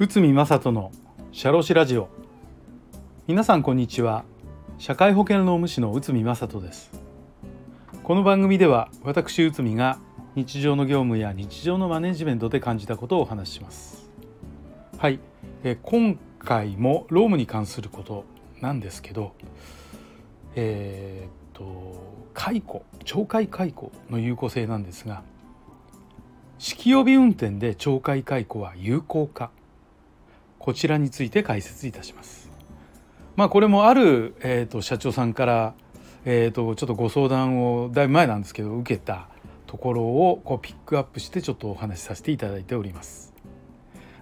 内海正人のシャロシラジオ。皆さんこんにちは。社会保険労務士の内海正人です。この番組では私内海が日常の業務や日常のマネジメントで感じたことをお話しします。はい。え今回も労務に関することなんですけどえー、と解雇懲戒解雇の有効性なんですが式予備運転で懲戒解雇は有効かこちらについて解説いたします。まあこれもある、えーと、社長さんから、えーと、ちょっとご相談をだいぶ前なんですけど受けたところをこうピックアップしてちょっとお話しさせていただいております。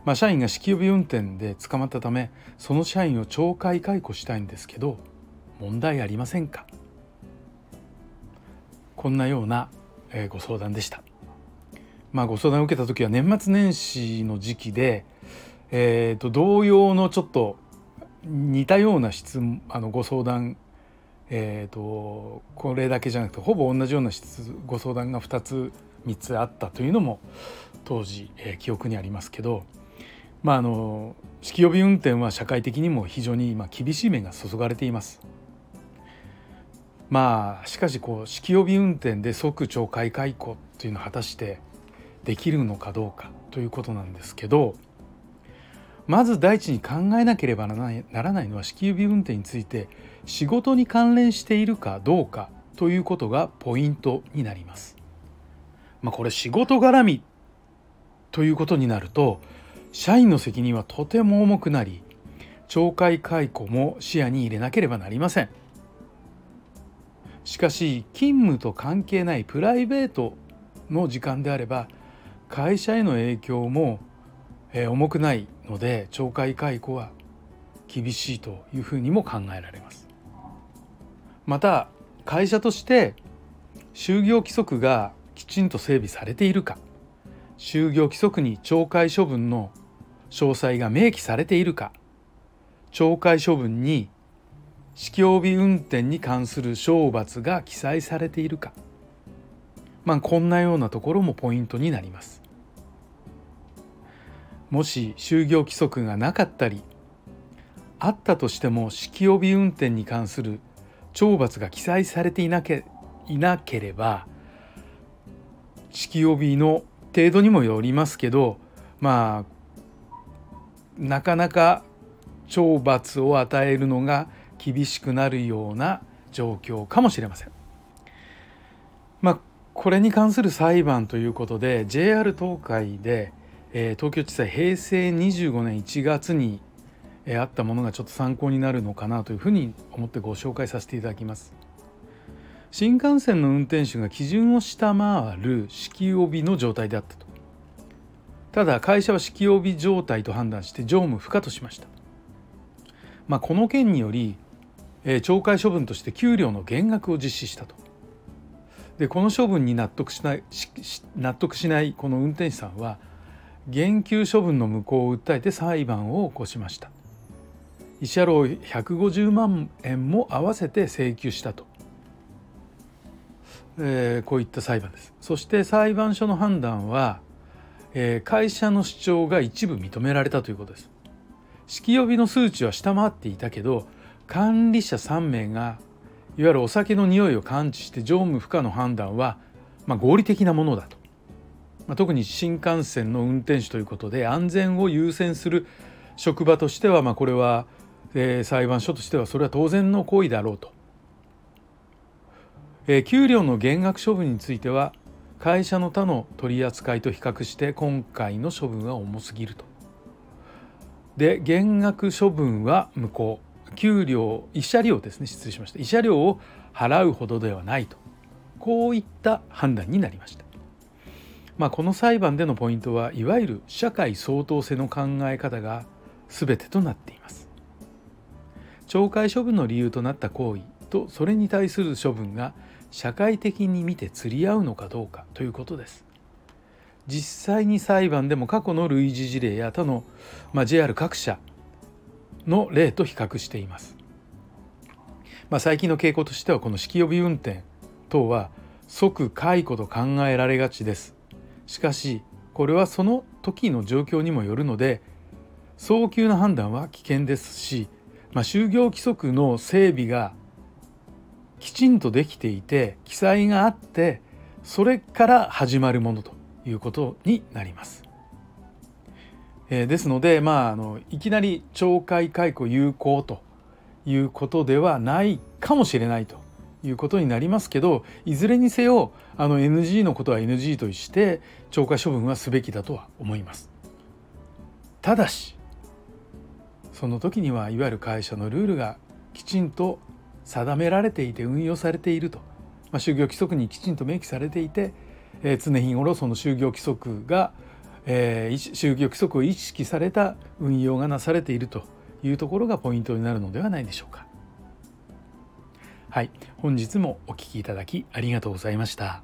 まあ、社員が式予備運転で捕まったためその社員を懲戒解雇したいんですけど問題ありませんか？こんなような、えご相談でした。まあ、ご相談を受けた時は年末年始の時期で、えー、と同様のちょっと似たような質あのご相談えーと、これだけじゃなくてほぼ同じような質ご相談が2つ3つあったというのも当時、え、記憶にありますけど、まあ、あの式予備運転は社会的にも非常に今厳しい目が注がれています。まあしかしこう式予備運転で即懲戒解雇というのは果たしてできるのかどうかということなんですけどまず第一に考えなければならないのは式予備運転について仕事に関連しているかどうかということがポイントになります。まあ、これ仕事絡みということになると社員の責任はとても重くなり懲戒解雇も視野に入れなければなりません。しかし勤務と関係ないプライベートの時間であれば会社への影響も重くないので懲戒解雇は厳しいというふうにも考えられます。また会社として就業規則がきちんと整備されているか就業規則に懲戒処分の詳細が明記されているか懲戒処分に試供日運転に関する賞罰が記載されているか。まあこんなようなところもポイントになります。もし就業規則がなかったりあったとしても式予備運転に関する懲罰が記載されていなけいなければ式予備の程度にもよりますけどまあなかなか懲罰を与えるのが厳しくなるような状況かもしれません。まあ、これに関する裁判ということで JR 東海で、えー、東京地裁平成25年1月に、えー、あったものがちょっと参考になるのかなというふうに思ってご紹介させていただきます。新幹線の運転手が基準を下回る式予備の状態であったと。ただ会社は式予備状態と判断して乗務不可としました。まあ、この件によりえ懲戒処分として給料の減額を実施したと。でこの処分に納得しない納得しないこの運転手さんは減給処分の無効を訴えて裁判を起こしました。慰謝料150万円も合わせて請求したと、えー、こういった裁判です。そして裁判所の判断は、えー、会社の主張が一部認められたということです。式予備の数値は下回っていたけど管理者3名がいわゆるお酒の匂いを感知して乗務不可の判断は、まあ、合理的なものだと、まあ、特に新幹線の運転手ということで安全を優先する職場としては、まあ、これは、えー、裁判所としてはそれは当然の行為だろうと、えー、給料の減額処分については会社の他の取り扱いと比較して今回の処分は重すぎると。で減額処分は無効。給料慰謝料ですね失礼しました慰謝料を払うほどではないとこういった判断になりました。まあ、この裁判でのポイントはいわゆる社会相当性の考え方が全てとなっています。懲戒処分の理由となった行為とそれに対する処分が社会的に見て釣り合うのかどうかということです。実際に裁判でも過去の類似事例や他の、まあ、JR 各社の例と比較しています。まあ、最近の傾向としてはこの式予備運転等は即解雇と考えられがちですしかしこれはその時の状況にもよるので早急な判断は危険ですし、まあ、就業規則の整備がきちんとできていて記載があってそれから始まるものということになります。えー、ですので、まあ、あのいきなり懲戒解雇有効ということではないかもしれないということになりますけどいずれにせよあの NG のことは NG として懲戒処分はすべきだとは思います。ただしその時にはいわゆる会社のルールがきちんと定められていて運用されていると、まあ、就業規則にきちんと明記されていて、えー、常日頃その就業規則が、えー、就業規則を意識された運用がなされているというところがポイントになるのではないでしょうか。はい、本日もお聴きいただきありがとうございました。